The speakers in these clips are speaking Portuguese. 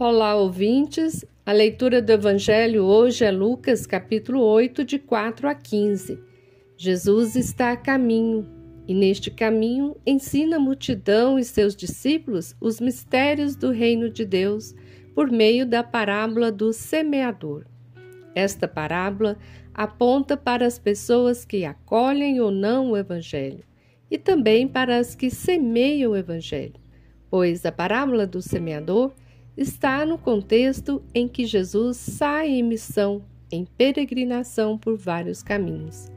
Olá, ouvintes. A leitura do Evangelho hoje é Lucas, capítulo 8, de 4 a 15. Jesus está a caminho e, neste caminho, ensina a multidão e seus discípulos os mistérios do reino de Deus por meio da parábola do semeador. Esta parábola aponta para as pessoas que acolhem ou não o Evangelho e também para as que semeiam o Evangelho, pois a parábola do semeador está no contexto em que Jesus sai em missão, em peregrinação por vários caminhos.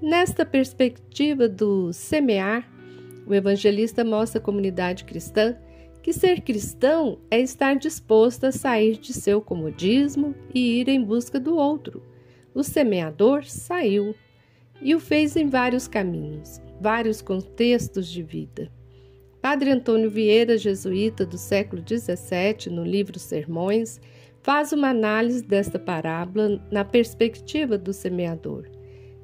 Nesta perspectiva do semear, o evangelista mostra à comunidade cristã que ser cristão é estar disposto a sair de seu comodismo e ir em busca do outro. O semeador saiu e o fez em vários caminhos, vários contextos de vida. Padre Antônio Vieira, jesuíta do século XVII, no livro Sermões, faz uma análise desta parábola na perspectiva do semeador.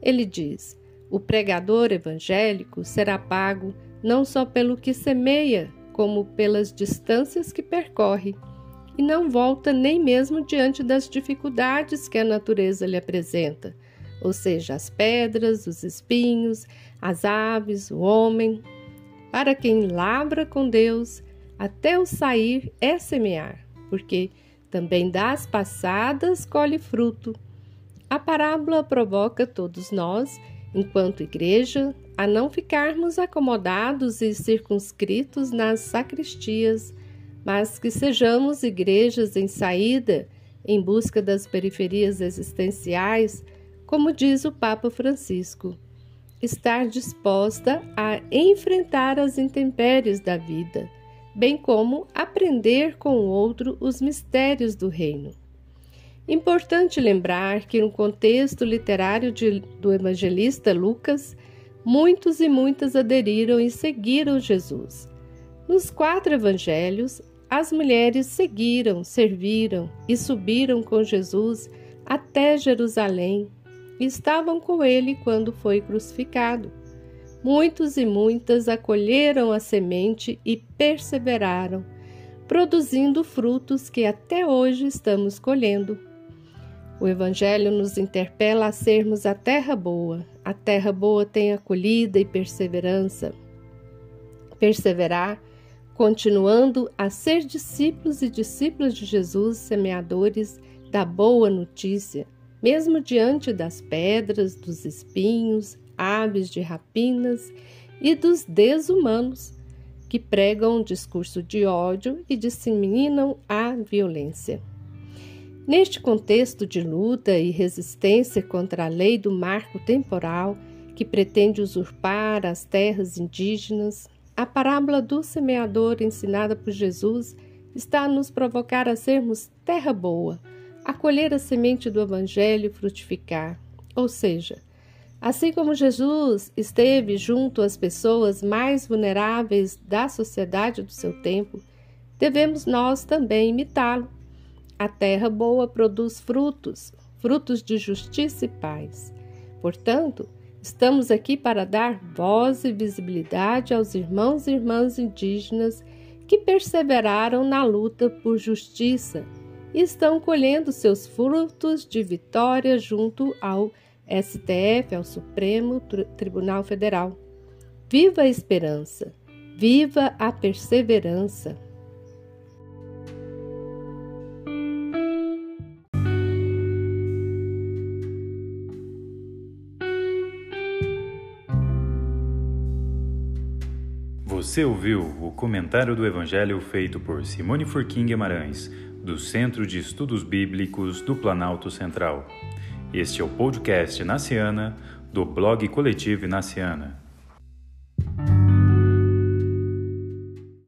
Ele diz: o pregador evangélico será pago não só pelo que semeia, como pelas distâncias que percorre, e não volta nem mesmo diante das dificuldades que a natureza lhe apresenta, ou seja, as pedras, os espinhos, as aves, o homem, para quem lavra com Deus, até o sair é semear, porque também das passadas colhe fruto. A parábola provoca todos nós, enquanto igreja, a não ficarmos acomodados e circunscritos nas sacristias, mas que sejamos igrejas em saída, em busca das periferias existenciais, como diz o Papa Francisco estar disposta a enfrentar as intempéries da vida, bem como aprender com o outro os mistérios do reino. Importante lembrar que, no contexto literário de, do evangelista Lucas, muitos e muitas aderiram e seguiram Jesus. Nos quatro evangelhos, as mulheres seguiram, serviram e subiram com Jesus até Jerusalém estavam com ele quando foi crucificado. Muitos e muitas acolheram a semente e perseveraram, produzindo frutos que até hoje estamos colhendo. O Evangelho nos interpela a sermos a terra boa. A terra boa tem acolhida e perseverança. Perseverar, continuando a ser discípulos e discípulas de Jesus, semeadores da boa notícia, mesmo diante das pedras, dos espinhos, aves de rapinas e dos desumanos que pregam um discurso de ódio e disseminam a violência. Neste contexto de luta e resistência contra a lei do marco temporal que pretende usurpar as terras indígenas, a parábola do semeador ensinada por Jesus está a nos provocar a sermos terra boa, acolher a semente do Evangelho e frutificar. Ou seja, assim como Jesus esteve junto às pessoas mais vulneráveis da sociedade do seu tempo, devemos nós também imitá-lo. A terra boa produz frutos, frutos de justiça e paz. Portanto, estamos aqui para dar voz e visibilidade aos irmãos e irmãs indígenas que perseveraram na luta por justiça estão colhendo seus frutos de vitória junto ao STF, ao Supremo Tribunal Federal. Viva a esperança! Viva a perseverança! Você ouviu o comentário do Evangelho feito por Simone Furquim Guimarães do Centro de Estudos Bíblicos do Planalto Central. Este é o podcast Naciana, do blog Coletivo Naciana.